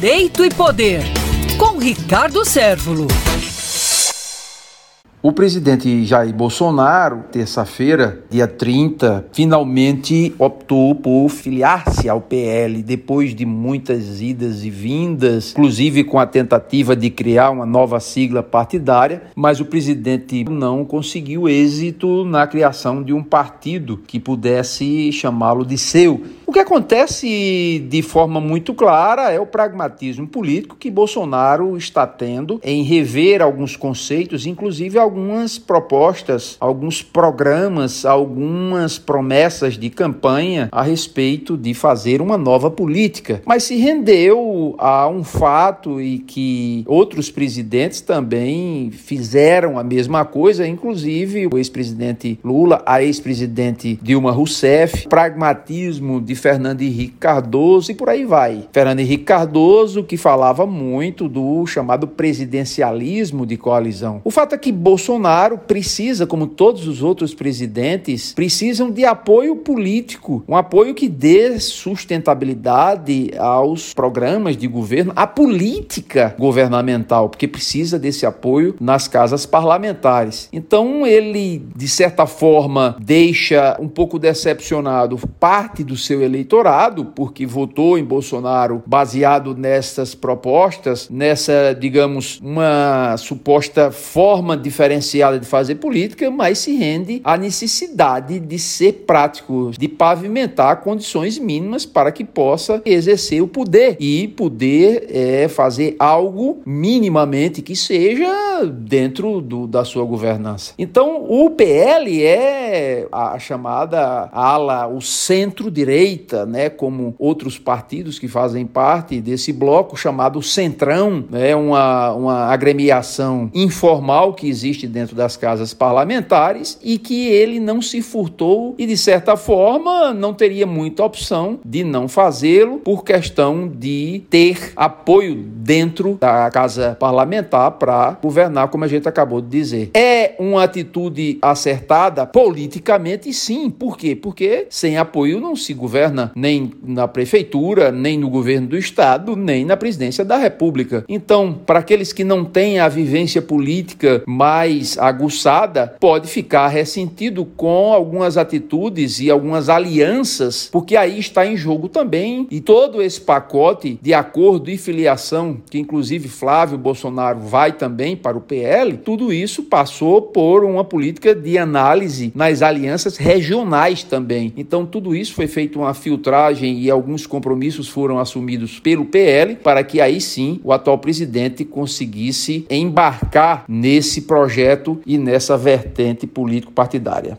Direito e Poder, com Ricardo Sérvulo. O presidente Jair Bolsonaro, terça-feira, dia 30, finalmente optou por filiar-se ao PL depois de muitas idas e vindas, inclusive com a tentativa de criar uma nova sigla partidária, mas o presidente não conseguiu êxito na criação de um partido que pudesse chamá-lo de seu. O que acontece de forma muito clara é o pragmatismo político que Bolsonaro está tendo em rever alguns conceitos, inclusive algumas propostas, alguns programas, algumas promessas de campanha a respeito de fazer uma nova política. Mas se rendeu a um fato e que outros presidentes também fizeram a mesma coisa, inclusive o ex-presidente Lula, a ex-presidente Dilma Rousseff, pragmatismo de Fernando Henrique Cardoso e por aí vai. Fernando Henrique Cardoso que falava muito do chamado presidencialismo de coalizão. O fato é que Bolsonaro precisa, como todos os outros presidentes, precisam de apoio político, um apoio que dê sustentabilidade aos programas de governo, à política governamental, porque precisa desse apoio nas casas parlamentares. Então ele, de certa forma, deixa um pouco decepcionado parte do seu eleitorado, porque votou em Bolsonaro baseado nessas propostas, nessa, digamos, uma suposta forma diferenciada de fazer política, mas se rende à necessidade de ser prático, de pavimentar condições mínimas para que possa exercer o poder. E poder é fazer algo minimamente que seja dentro do, da sua governança. Então, o PL é a chamada ala, o centro-direita, né, como outros partidos que fazem parte desse bloco chamado Centrão, né, uma, uma agremiação informal que existe dentro das casas parlamentares e que ele não se furtou e, de certa forma, não teria muita opção de não fazê-lo por questão de ter apoio dentro da casa parlamentar para governar, como a gente acabou de dizer. É uma atitude acertada politicamente, sim. Por quê? Porque sem apoio não se governa nem na prefeitura, nem no governo do estado, nem na presidência da República. Então, para aqueles que não têm a vivência política mais aguçada, pode ficar ressentido com algumas atitudes e algumas alianças, porque aí está em jogo também e todo esse pacote de acordo e filiação, que inclusive Flávio Bolsonaro vai também para o PL, tudo isso passou por uma política de análise nas alianças regionais também. Então, tudo isso foi feito uma filtragem e alguns compromissos foram assumidos pelo PL para que aí sim o atual presidente conseguisse embarcar nesse projeto e nessa vertente político-partidária.